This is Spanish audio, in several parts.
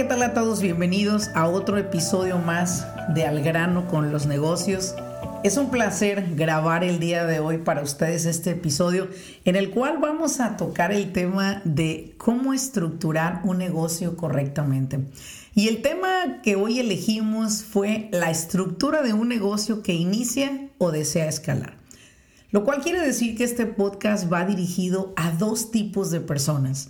¿qué tal a todos? Bienvenidos a otro episodio más de Al grano con los negocios. Es un placer grabar el día de hoy para ustedes este episodio en el cual vamos a tocar el tema de cómo estructurar un negocio correctamente. Y el tema que hoy elegimos fue la estructura de un negocio que inicia o desea escalar. Lo cual quiere decir que este podcast va dirigido a dos tipos de personas.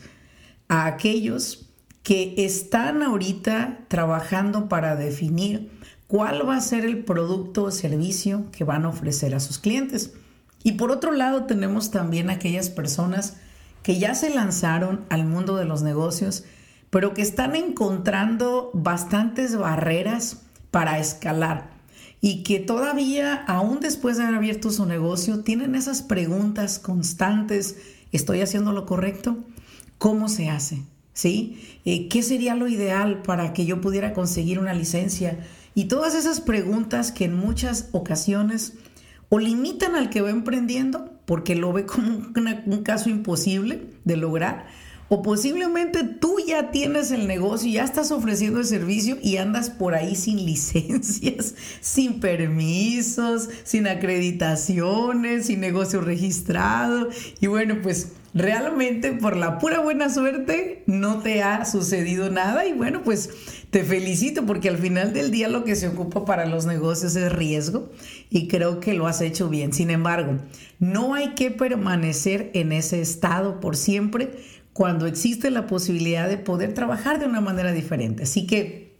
A aquellos que están ahorita trabajando para definir cuál va a ser el producto o servicio que van a ofrecer a sus clientes. Y por otro lado tenemos también aquellas personas que ya se lanzaron al mundo de los negocios, pero que están encontrando bastantes barreras para escalar y que todavía, aún después de haber abierto su negocio, tienen esas preguntas constantes, ¿estoy haciendo lo correcto? ¿Cómo se hace? ¿Sí? Eh, ¿Qué sería lo ideal para que yo pudiera conseguir una licencia? Y todas esas preguntas que en muchas ocasiones o limitan al que va emprendiendo porque lo ve como un caso imposible de lograr, o posiblemente tú ya tienes el negocio, ya estás ofreciendo el servicio y andas por ahí sin licencias, sin permisos, sin acreditaciones, sin negocio registrado. Y bueno, pues realmente por la pura buena suerte no te ha sucedido nada y bueno, pues te felicito porque al final del día lo que se ocupa para los negocios es riesgo y creo que lo has hecho bien. Sin embargo, no hay que permanecer en ese estado por siempre cuando existe la posibilidad de poder trabajar de una manera diferente. Así que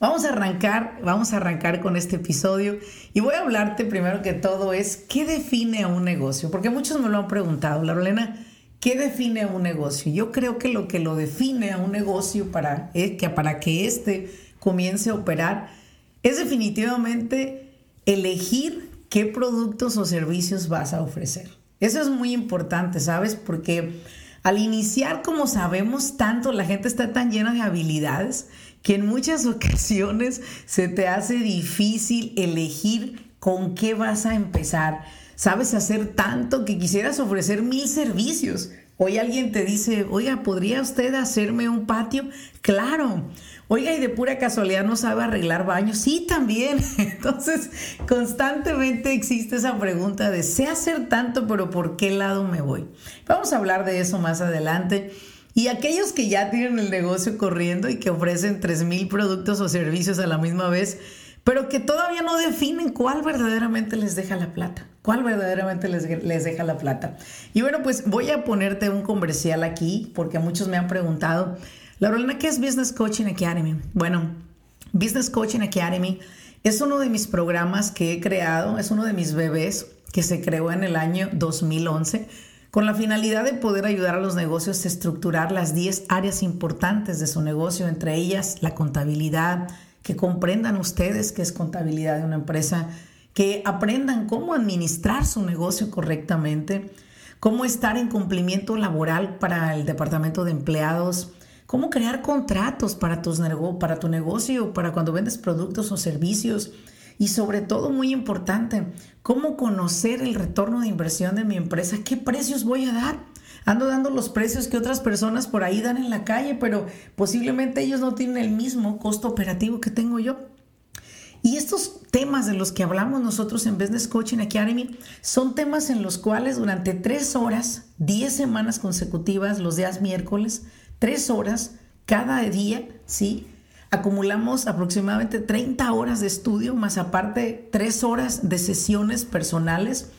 vamos a arrancar, vamos a arrancar con este episodio y voy a hablarte primero que todo es qué define a un negocio, porque muchos me lo han preguntado, Larolena, ¿qué define a un negocio? Yo creo que lo que lo define a un negocio para que para que éste comience a operar es definitivamente elegir qué productos o servicios vas a ofrecer. Eso es muy importante, ¿sabes? Porque al iniciar, como sabemos tanto, la gente está tan llena de habilidades que en muchas ocasiones se te hace difícil elegir con qué vas a empezar. Sabes hacer tanto que quisieras ofrecer mil servicios. Hoy alguien te dice, oiga, ¿podría usted hacerme un patio? Claro. Oiga, y de pura casualidad no sabe arreglar baños. Sí, también. Entonces, constantemente existe esa pregunta de, sé hacer tanto, pero ¿por qué lado me voy? Vamos a hablar de eso más adelante. Y aquellos que ya tienen el negocio corriendo y que ofrecen 3.000 productos o servicios a la misma vez, pero que todavía no definen cuál verdaderamente les deja la plata, cuál verdaderamente les, les deja la plata. Y bueno, pues voy a ponerte un comercial aquí, porque muchos me han preguntado, Laurelena, ¿qué es Business Coaching Academy? Bueno, Business Coaching Academy es uno de mis programas que he creado, es uno de mis bebés que se creó en el año 2011 con la finalidad de poder ayudar a los negocios a estructurar las 10 áreas importantes de su negocio, entre ellas la contabilidad, que comprendan ustedes qué es contabilidad de una empresa, que aprendan cómo administrar su negocio correctamente, cómo estar en cumplimiento laboral para el departamento de empleados, cómo crear contratos para, tus para tu negocio, para cuando vendes productos o servicios. Y sobre todo, muy importante, cómo conocer el retorno de inversión de mi empresa, qué precios voy a dar. Ando dando los precios que otras personas por ahí dan en la calle, pero posiblemente ellos no tienen el mismo costo operativo que tengo yo. Y estos temas de los que hablamos nosotros en Business Coaching Academy son temas en los cuales durante tres horas, diez semanas consecutivas, los días miércoles, tres horas cada día, ¿sí? Acumulamos aproximadamente 30 horas de estudio, más aparte tres horas de sesiones personales.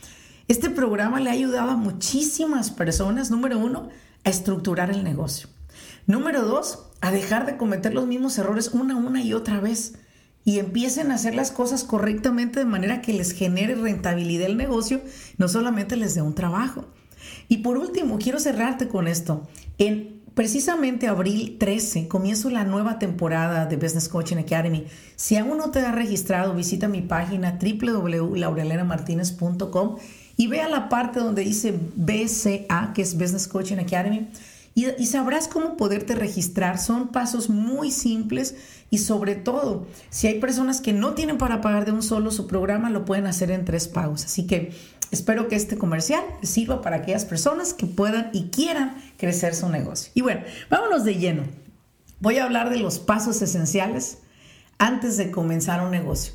Este programa le ha ayudado a muchísimas personas, número uno, a estructurar el negocio. Número dos, a dejar de cometer los mismos errores una, una y otra vez y empiecen a hacer las cosas correctamente de manera que les genere rentabilidad el negocio, no solamente les dé un trabajo. Y por último, quiero cerrarte con esto. En Precisamente abril 13 comienzo la nueva temporada de Business Coaching Academy. Si aún no te has registrado, visita mi página www.laurelenamartinez.com y vea la parte donde dice BCA, que es Business Coaching Academy, y, sabrás cómo poderte registrar. Son pasos muy simples y sobre todo, si hay personas que no tienen para pagar de un solo su programa, lo pueden hacer en tres pagos. Así que Espero que este comercial sirva para aquellas personas que puedan y quieran crecer su negocio. Y bueno, vámonos de lleno. voy a hablar de los pasos esenciales antes de comenzar un negocio.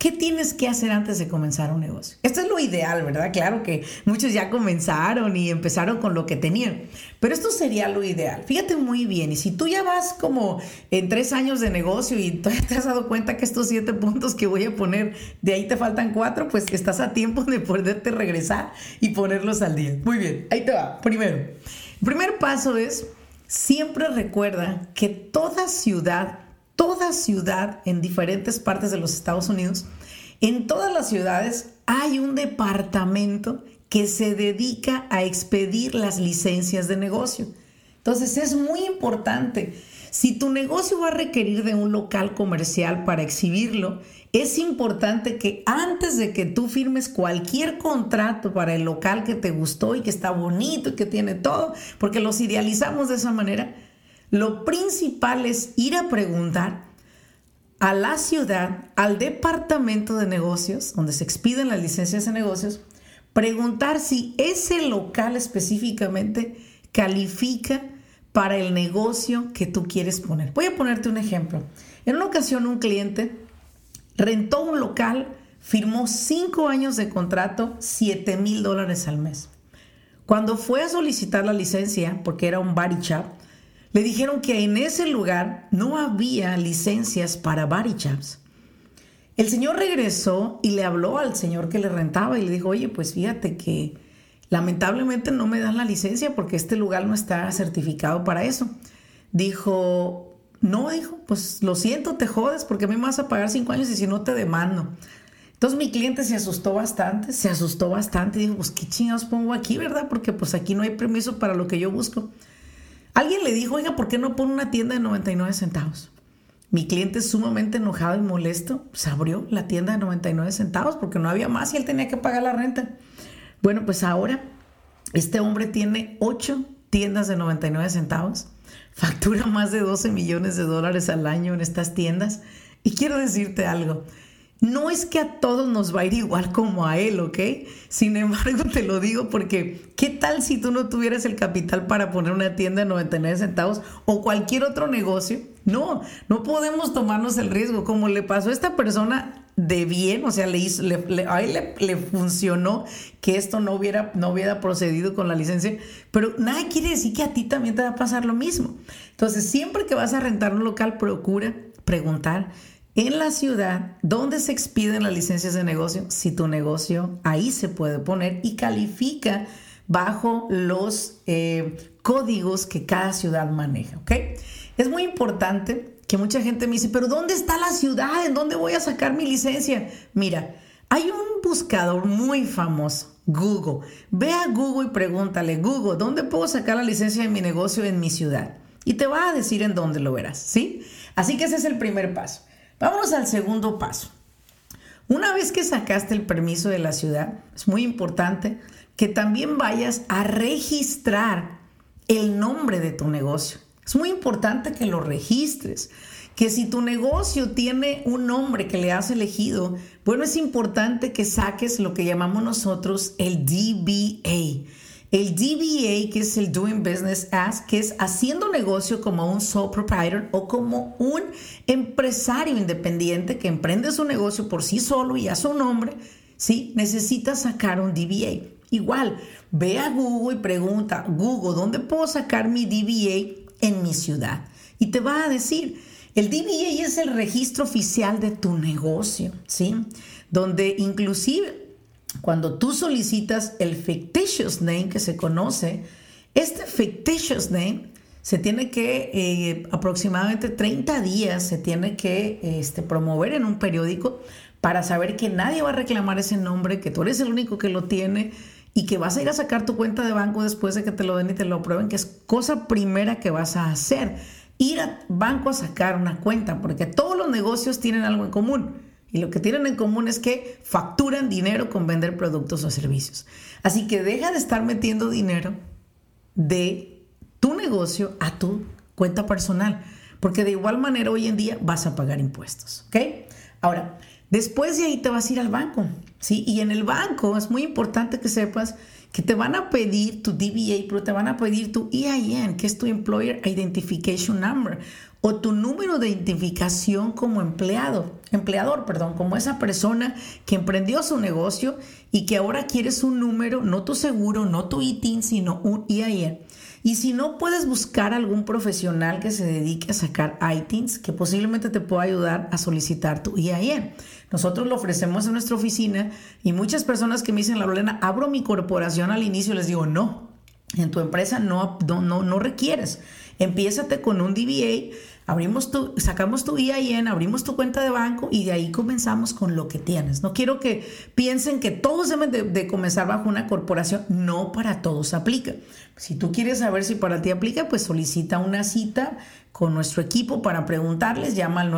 ¿Qué tienes que hacer antes de comenzar un negocio? Esto es lo ideal, ¿verdad? Claro que muchos ya comenzaron y empezaron con lo que tenían, pero esto sería lo ideal. Fíjate muy bien, y si tú ya vas como en tres años de negocio y te has dado cuenta que estos siete puntos que voy a poner, de ahí te faltan cuatro, pues estás a tiempo de poderte regresar y ponerlos al día. Muy bien, ahí te va. Primero, el primer paso es, siempre recuerda que toda ciudad toda ciudad en diferentes partes de los Estados Unidos, en todas las ciudades hay un departamento que se dedica a expedir las licencias de negocio. Entonces es muy importante. Si tu negocio va a requerir de un local comercial para exhibirlo, es importante que antes de que tú firmes cualquier contrato para el local que te gustó y que está bonito y que tiene todo, porque los idealizamos de esa manera, lo principal es ir a preguntar a la ciudad, al departamento de negocios, donde se expiden las licencias de negocios, preguntar si ese local específicamente califica para el negocio que tú quieres poner. Voy a ponerte un ejemplo. En una ocasión un cliente rentó un local, firmó cinco años de contrato, 7 mil dólares al mes. Cuando fue a solicitar la licencia, porque era un body shop, le dijeron que en ese lugar no había licencias para body shops. El señor regresó y le habló al señor que le rentaba y le dijo, oye, pues fíjate que lamentablemente no me dan la licencia porque este lugar no está certificado para eso. Dijo, no, dijo, pues lo siento, te jodes porque me vas a pagar cinco años y si no te demando. Entonces mi cliente se asustó bastante, se asustó bastante y dijo, pues qué chingados pongo aquí, ¿verdad? Porque pues aquí no hay permiso para lo que yo busco. Alguien le dijo, oiga, ¿por qué no pone una tienda de 99 centavos? Mi cliente sumamente enojado y molesto, se abrió la tienda de 99 centavos porque no había más y él tenía que pagar la renta. Bueno, pues ahora este hombre tiene ocho tiendas de 99 centavos, factura más de 12 millones de dólares al año en estas tiendas. Y quiero decirte algo, no es que a todos nos va a ir igual como a él, ¿ok? Sin embargo, te lo digo porque, ¿qué tal si tú no tuvieras el capital para poner una tienda de 99 centavos o cualquier otro negocio? No, no podemos tomarnos el riesgo. Como le pasó a esta persona de bien, o sea, le hizo, a él le, le, funcionó que esto no hubiera, no hubiera procedido con la licencia, pero nada quiere decir que a ti también te va a pasar lo mismo. Entonces, siempre que vas a rentar un local, procura preguntar en la ciudad donde se expiden las licencias de negocio, si tu negocio ahí se puede poner y califica bajo los eh, códigos que cada ciudad maneja, ¿ok? Es muy importante que mucha gente me dice, pero ¿dónde está la ciudad? ¿En dónde voy a sacar mi licencia? Mira, hay un buscador muy famoso, Google. Ve a Google y pregúntale, Google, ¿dónde puedo sacar la licencia de mi negocio en mi ciudad? Y te va a decir en dónde lo verás, ¿sí? Así que ese es el primer paso. Vámonos al segundo paso. Una vez que sacaste el permiso de la ciudad, es muy importante que también vayas a registrar el nombre de tu negocio. Es muy importante que lo registres, que si tu negocio tiene un nombre que le has elegido, bueno, es importante que saques lo que llamamos nosotros el DBA el DBA, que es el Doing Business As, que es haciendo negocio como un sole proprietor o como un empresario independiente que emprende su negocio por sí solo y a su nombre, ¿sí? Necesita sacar un DBA. Igual, ve a Google y pregunta, Google, ¿dónde puedo sacar mi DBA en mi ciudad? Y te va a decir, el DBA es el registro oficial de tu negocio, ¿sí? Donde inclusive cuando tú solicitas el fictitious name que se conoce, este fictitious name se tiene que eh, aproximadamente 30 días se tiene que este, promover en un periódico para saber que nadie va a reclamar ese nombre, que tú eres el único que lo tiene y que vas a ir a sacar tu cuenta de banco después de que te lo den y te lo aprueben, que es cosa primera que vas a hacer. Ir al banco a sacar una cuenta, porque todos los negocios tienen algo en común y lo que tienen en común es que facturan dinero con vender productos o servicios. Así que deja de estar metiendo dinero de tu negocio a tu cuenta personal, porque de igual manera hoy en día vas a pagar impuestos. ¿Ok? Ahora, después de ahí te vas a ir al banco. ¿sí? Y en el banco es muy importante que sepas que te van a pedir tu DBA, pero te van a pedir tu EIN, que es tu Employer Identification Number, o tu número de identificación como empleado, empleador, perdón, como esa persona que emprendió su negocio y que ahora quieres un número, no tu seguro, no tu ITIN, sino un EIN. Y si no puedes buscar algún profesional que se dedique a sacar ITINs, que posiblemente te pueda ayudar a solicitar tu EIN. Nosotros lo ofrecemos en nuestra oficina y muchas personas que me dicen, la Lorena, abro mi corporación al inicio, les digo, no, en tu empresa no, no, no, no requieres. Empiézate con un DBA abrimos tu, sacamos tu EIN, abrimos tu cuenta de banco y de ahí comenzamos con lo que tienes. No quiero que piensen que todos deben de, comenzar bajo una corporación. No para todos aplica. Si tú quieres saber si para ti aplica, pues solicita una cita con nuestro equipo para preguntarles. Llama al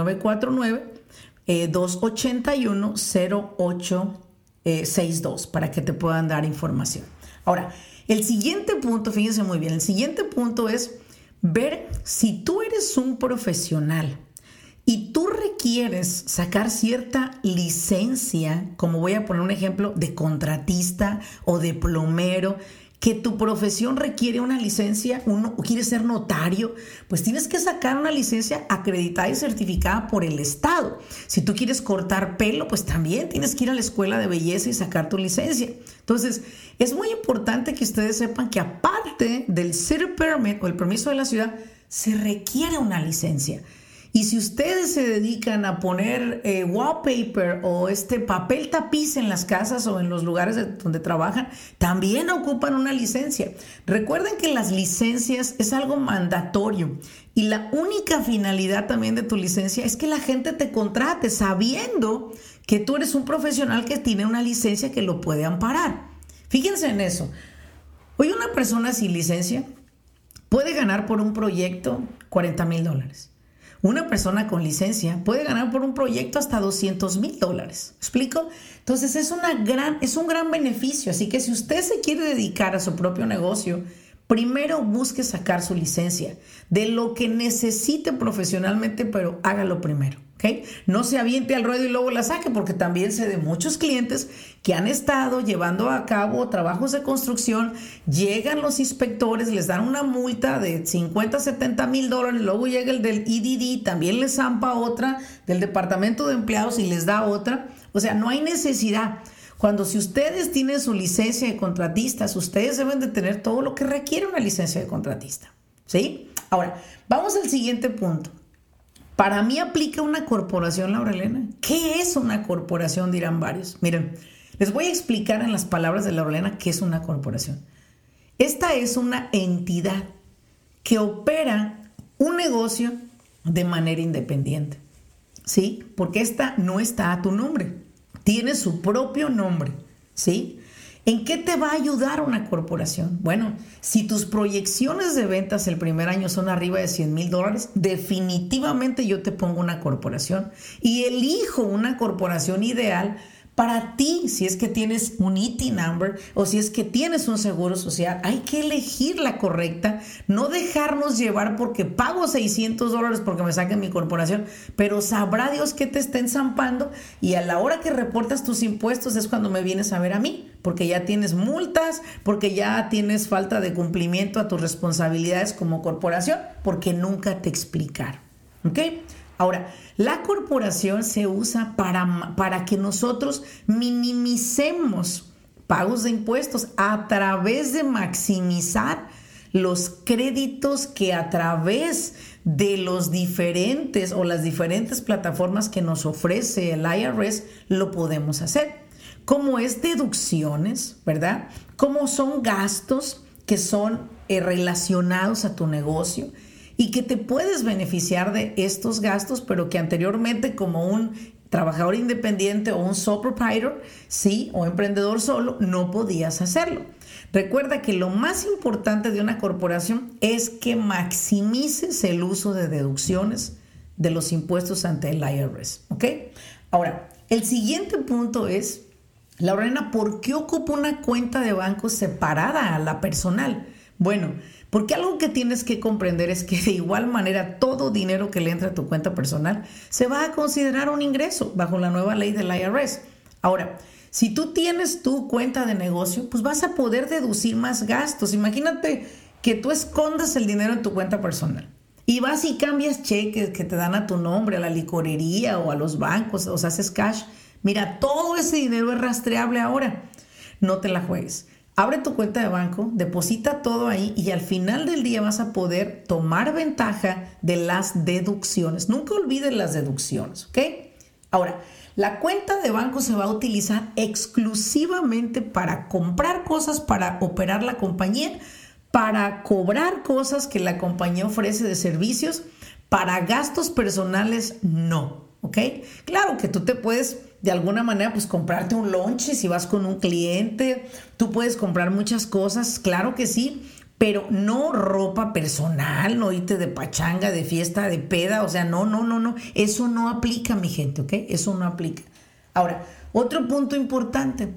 949-281-0862 eh, para que te puedan dar información. Ahora, el siguiente punto, fíjense muy bien, el siguiente punto es ver si tú eres un profesional y tú requieres sacar cierta licencia, como voy a poner un ejemplo de contratista o de plomero, que tu profesión requiere una licencia, uno quiere ser notario, pues tienes que sacar una licencia acreditada y certificada por el Estado. Si tú quieres cortar pelo, pues también tienes que ir a la escuela de belleza y sacar tu licencia. Entonces, es muy importante que ustedes sepan que aparte del city permit o el permiso de la ciudad, se requiere una licencia. Y si ustedes se dedican a poner eh, wallpaper o este papel tapiz en las casas o en los lugares donde trabajan, también ocupan una licencia. Recuerden que las licencias es algo mandatorio y la única finalidad también de tu licencia es que la gente te contrate sabiendo que tú eres un profesional que tiene una licencia que lo puede amparar. Fíjense en eso. Hoy una persona sin licencia puede ganar por un proyecto 40 mil dólares. Una persona con licencia puede ganar por un proyecto hasta 200 mil dólares. ¿Explico? Entonces es, una gran, es un gran beneficio. Así que si usted se quiere dedicar a su propio negocio, primero busque sacar su licencia de lo que necesite profesionalmente, pero hágalo primero. No se aviente al ruedo y luego la saque, porque también sé de muchos clientes que han estado llevando a cabo trabajos de construcción, llegan los inspectores, les dan una multa de 50, 70 mil dólares, luego llega el del IDD, también les zampa otra del Departamento de Empleados y les da otra. O sea, no hay necesidad. Cuando si ustedes tienen su licencia de contratistas, ustedes deben de tener todo lo que requiere una licencia de contratista. ¿Sí? Ahora, vamos al siguiente punto. Para mí aplica una corporación, Laura Elena. ¿Qué es una corporación? Dirán varios. Miren, les voy a explicar en las palabras de Laura Elena qué es una corporación. Esta es una entidad que opera un negocio de manera independiente. ¿Sí? Porque esta no está a tu nombre. Tiene su propio nombre. ¿Sí? ¿En qué te va a ayudar una corporación? Bueno, si tus proyecciones de ventas el primer año son arriba de 100 mil dólares, definitivamente yo te pongo una corporación y elijo una corporación ideal para ti, si es que tienes un IT number o si es que tienes un seguro social, hay que elegir la correcta, no dejarnos llevar porque pago 600 dólares porque me saquen mi corporación, pero sabrá Dios que te estén zampando y a la hora que reportas tus impuestos es cuando me vienes a ver a mí, porque ya tienes multas, porque ya tienes falta de cumplimiento a tus responsabilidades como corporación, porque nunca te explicaron. ¿Ok? Ahora, la corporación se usa para, para que nosotros minimicemos pagos de impuestos a través de maximizar los créditos que a través de los diferentes o las diferentes plataformas que nos ofrece el IRS lo podemos hacer. Como es deducciones, ¿verdad? Como son gastos que son eh, relacionados a tu negocio y que te puedes beneficiar de estos gastos, pero que anteriormente como un trabajador independiente o un sole proprietor, sí, o emprendedor solo, no podías hacerlo. Recuerda que lo más importante de una corporación es que maximices el uso de deducciones de los impuestos ante el IRS, ¿ok? Ahora, el siguiente punto es, Lorena, ¿por qué ocupa una cuenta de banco separada a la personal? Bueno, porque algo que tienes que comprender es que de igual manera todo dinero que le entra a tu cuenta personal se va a considerar un ingreso bajo la nueva ley del IRS. Ahora, si tú tienes tu cuenta de negocio, pues vas a poder deducir más gastos. Imagínate que tú escondas el dinero en tu cuenta personal y vas y cambias cheques que te dan a tu nombre, a la licorería o a los bancos, o sea, haces cash. Mira, todo ese dinero es rastreable ahora. No te la juegues. Abre tu cuenta de banco, deposita todo ahí y al final del día vas a poder tomar ventaja de las deducciones. Nunca olvides las deducciones, ¿ok? Ahora, la cuenta de banco se va a utilizar exclusivamente para comprar cosas para operar la compañía para cobrar cosas que la compañía ofrece de servicios, para gastos personales no, ¿ok? Claro que tú te puedes de alguna manera pues comprarte un lonche si vas con un cliente, tú puedes comprar muchas cosas, claro que sí, pero no ropa personal, no irte de pachanga, de fiesta, de peda, o sea, no, no, no, no, eso no aplica, mi gente, ¿ok? Eso no aplica. Ahora, otro punto importante,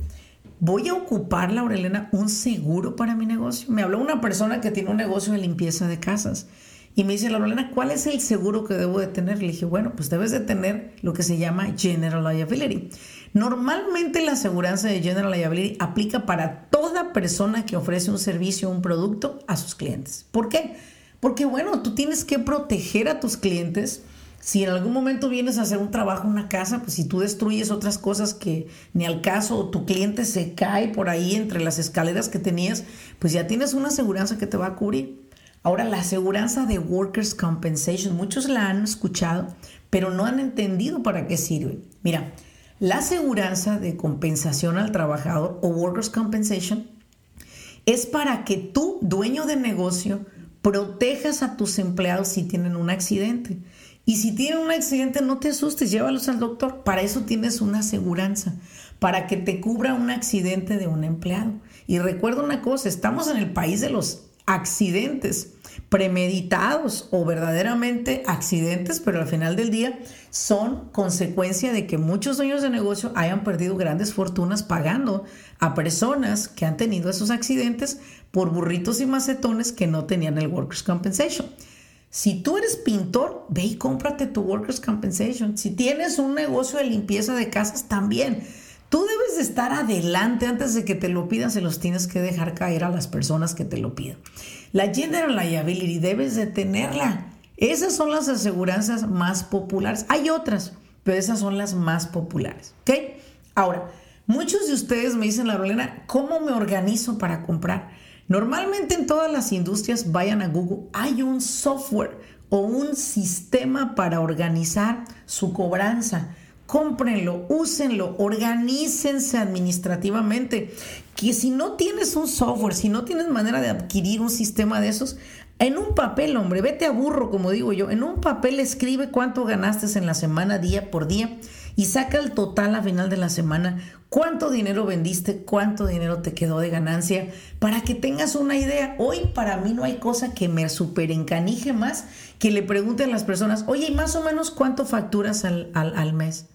voy a ocupar, Laurelena, un seguro para mi negocio. Me habló una persona que tiene un negocio de limpieza de casas y me dice, Laurelena, ¿cuál es el seguro que debo de tener? Le dije, bueno, pues debes de tener lo que se llama General Liability. Normalmente la aseguranza de General Liability aplica para toda persona que ofrece un servicio o un producto a sus clientes. ¿Por qué? Porque bueno, tú tienes que proteger a tus clientes si en algún momento vienes a hacer un trabajo en una casa, pues si tú destruyes otras cosas que ni al caso tu cliente se cae por ahí entre las escaleras que tenías, pues ya tienes una aseguranza que te va a cubrir. Ahora, la aseguranza de Workers' Compensation, muchos la han escuchado, pero no han entendido para qué sirve. Mira, la aseguranza de compensación al trabajador o Workers' Compensation es para que tú, dueño de negocio, protejas a tus empleados si tienen un accidente. Y si tienen un accidente, no te asustes, llévalos al doctor. Para eso tienes una aseguranza, para que te cubra un accidente de un empleado. Y recuerda una cosa, estamos en el país de los accidentes premeditados o verdaderamente accidentes, pero al final del día son consecuencia de que muchos dueños de negocio hayan perdido grandes fortunas pagando a personas que han tenido esos accidentes por burritos y macetones que no tenían el Workers' Compensation. Si tú eres pintor, ve y cómprate tu Workers' Compensation. Si tienes un negocio de limpieza de casas, también. Tú debes de estar adelante antes de que te lo pidan, se los tienes que dejar caer a las personas que te lo pidan. La General Liability debes de tenerla. Esas son las aseguranzas más populares. Hay otras, pero esas son las más populares. ¿Ok? Ahora, muchos de ustedes me dicen, la Rolena, ¿cómo me organizo para comprar? Normalmente en todas las industrias, vayan a Google, hay un software o un sistema para organizar su cobranza. Cómprenlo, úsenlo, organícense administrativamente. Que si no tienes un software, si no tienes manera de adquirir un sistema de esos, en un papel, hombre, vete a burro, como digo yo, en un papel escribe cuánto ganaste en la semana, día por día, y saca el total a final de la semana cuánto dinero vendiste, cuánto dinero te quedó de ganancia, para que tengas una idea. Hoy para mí no hay cosa que me super encanije más que le pregunten a las personas, oye, ¿y más o menos cuánto facturas al, al mes?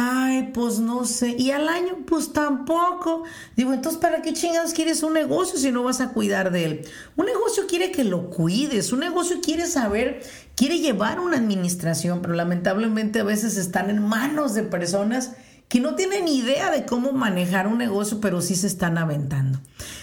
Ay, pues no sé. ¿Y al año? Pues tampoco. Digo, entonces, ¿para qué chingados quieres un negocio si no vas a cuidar de él? Un negocio quiere que lo cuides, un negocio quiere saber, quiere llevar una administración, pero lamentablemente a veces están en manos de personas que no tienen idea de cómo manejar un negocio, pero sí se están aventando.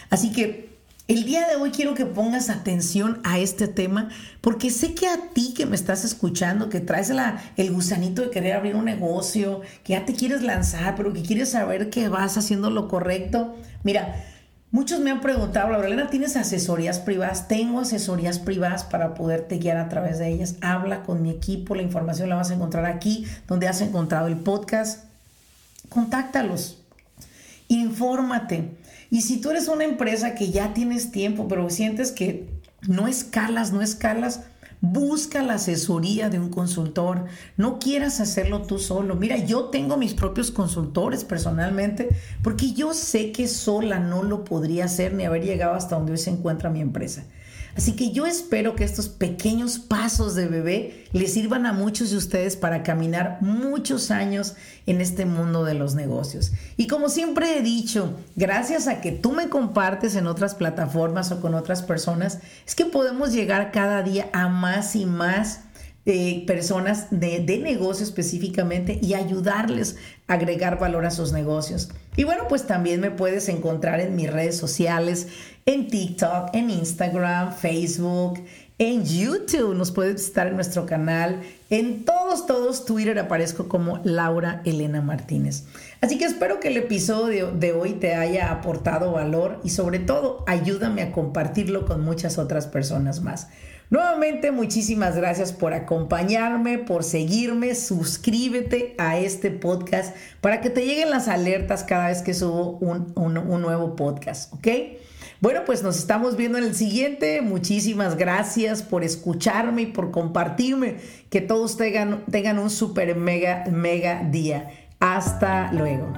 Así que el día de hoy quiero que pongas atención a este tema porque sé que a ti que me estás escuchando, que traes la, el gusanito de querer abrir un negocio, que ya te quieres lanzar, pero que quieres saber que vas haciendo lo correcto. Mira, muchos me han preguntado, Laurelena, ¿tienes asesorías privadas? Tengo asesorías privadas para poderte guiar a través de ellas. Habla con mi equipo, la información la vas a encontrar aquí, donde has encontrado el podcast contáctalos, infórmate. Y si tú eres una empresa que ya tienes tiempo, pero sientes que no escalas, no escalas, busca la asesoría de un consultor. No quieras hacerlo tú solo. Mira, yo tengo mis propios consultores personalmente porque yo sé que sola no lo podría hacer ni haber llegado hasta donde hoy se encuentra mi empresa. Así que yo espero que estos pequeños pasos de bebé les sirvan a muchos de ustedes para caminar muchos años en este mundo de los negocios. Y como siempre he dicho, gracias a que tú me compartes en otras plataformas o con otras personas, es que podemos llegar cada día a más y más eh, personas de, de negocio específicamente y ayudarles a agregar valor a sus negocios. Y bueno, pues también me puedes encontrar en mis redes sociales en TikTok, en Instagram, Facebook, en YouTube. Nos puedes visitar en nuestro canal. En todos, todos Twitter aparezco como Laura Elena Martínez. Así que espero que el episodio de hoy te haya aportado valor y sobre todo ayúdame a compartirlo con muchas otras personas más. Nuevamente, muchísimas gracias por acompañarme, por seguirme, suscríbete a este podcast para que te lleguen las alertas cada vez que subo un, un nuevo podcast, ¿ok? Bueno, pues nos estamos viendo en el siguiente. Muchísimas gracias por escucharme y por compartirme. Que todos tengan, un super mega, mega día. Hasta luego.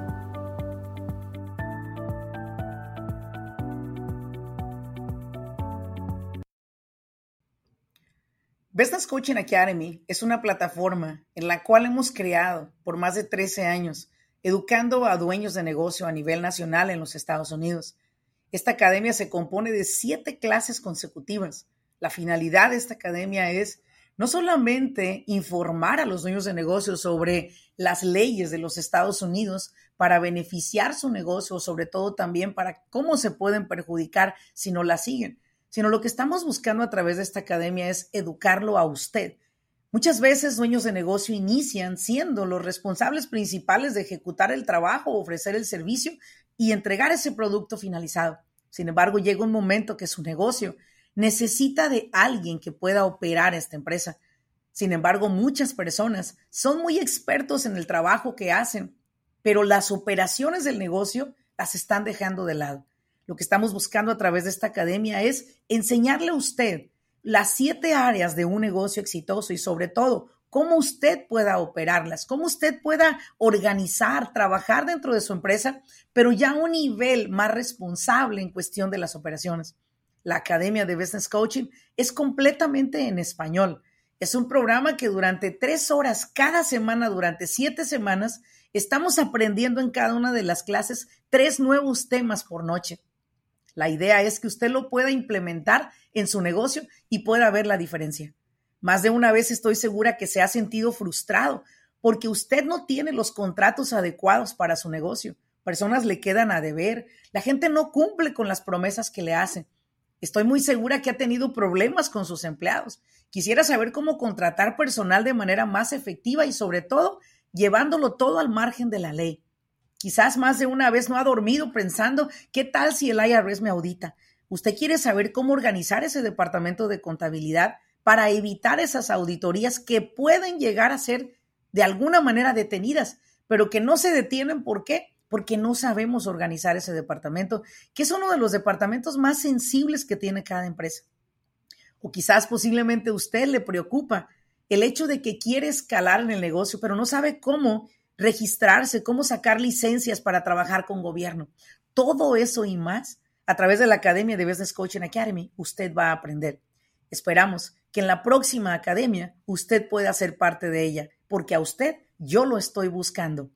Business Coaching Academy es una plataforma en la cual hemos creado por más de 13 años, educando a dueños de negocio a nivel nacional en los Estados Unidos. Esta academia se compone de siete clases consecutivas. La finalidad de esta academia es no solamente informar a los dueños de negocios sobre las leyes de los Estados Unidos para beneficiar su negocio, sobre todo también para cómo se pueden perjudicar si no la siguen, sino lo que estamos buscando a través de esta academia es educarlo a usted. Muchas veces dueños de negocio inician siendo los responsables principales de ejecutar el trabajo, ofrecer el servicio y entregar ese producto finalizado. Sin embargo, llega un momento que su negocio necesita de alguien que pueda operar esta empresa. Sin embargo, muchas personas son muy expertos en el trabajo que hacen, pero las operaciones del negocio las están dejando de lado. Lo que estamos buscando a través de esta academia es enseñarle a usted las siete áreas de un negocio exitoso y sobre todo cómo usted pueda operarlas, cómo usted pueda organizar, trabajar dentro de su empresa, pero ya a un nivel más responsable en cuestión de las operaciones. La Academia de Business Coaching es completamente en español. Es un programa que durante tres horas cada semana, durante siete semanas, estamos aprendiendo en cada una de las clases tres nuevos temas por noche. La idea es que usted lo pueda implementar en su negocio y pueda ver la diferencia. Más de una vez estoy segura que se ha sentido frustrado porque usted no tiene los contratos adecuados para su negocio. Personas le quedan a deber. La gente no cumple con las promesas que le hacen. Estoy muy segura que ha tenido problemas con sus empleados. Quisiera saber cómo contratar personal de manera más efectiva y sobre todo llevándolo todo al margen de la ley. Quizás más de una vez no ha dormido pensando, ¿qué tal si el IRS me audita? Usted quiere saber cómo organizar ese departamento de contabilidad para evitar esas auditorías que pueden llegar a ser de alguna manera detenidas, pero que no se detienen. ¿Por qué? Porque no sabemos organizar ese departamento, que es uno de los departamentos más sensibles que tiene cada empresa. O quizás posiblemente usted le preocupa el hecho de que quiere escalar en el negocio, pero no sabe cómo registrarse, cómo sacar licencias para trabajar con gobierno. Todo eso y más a través de la Academia de Business Coaching Academy, usted va a aprender. Esperamos que en la próxima academia usted pueda ser parte de ella, porque a usted yo lo estoy buscando.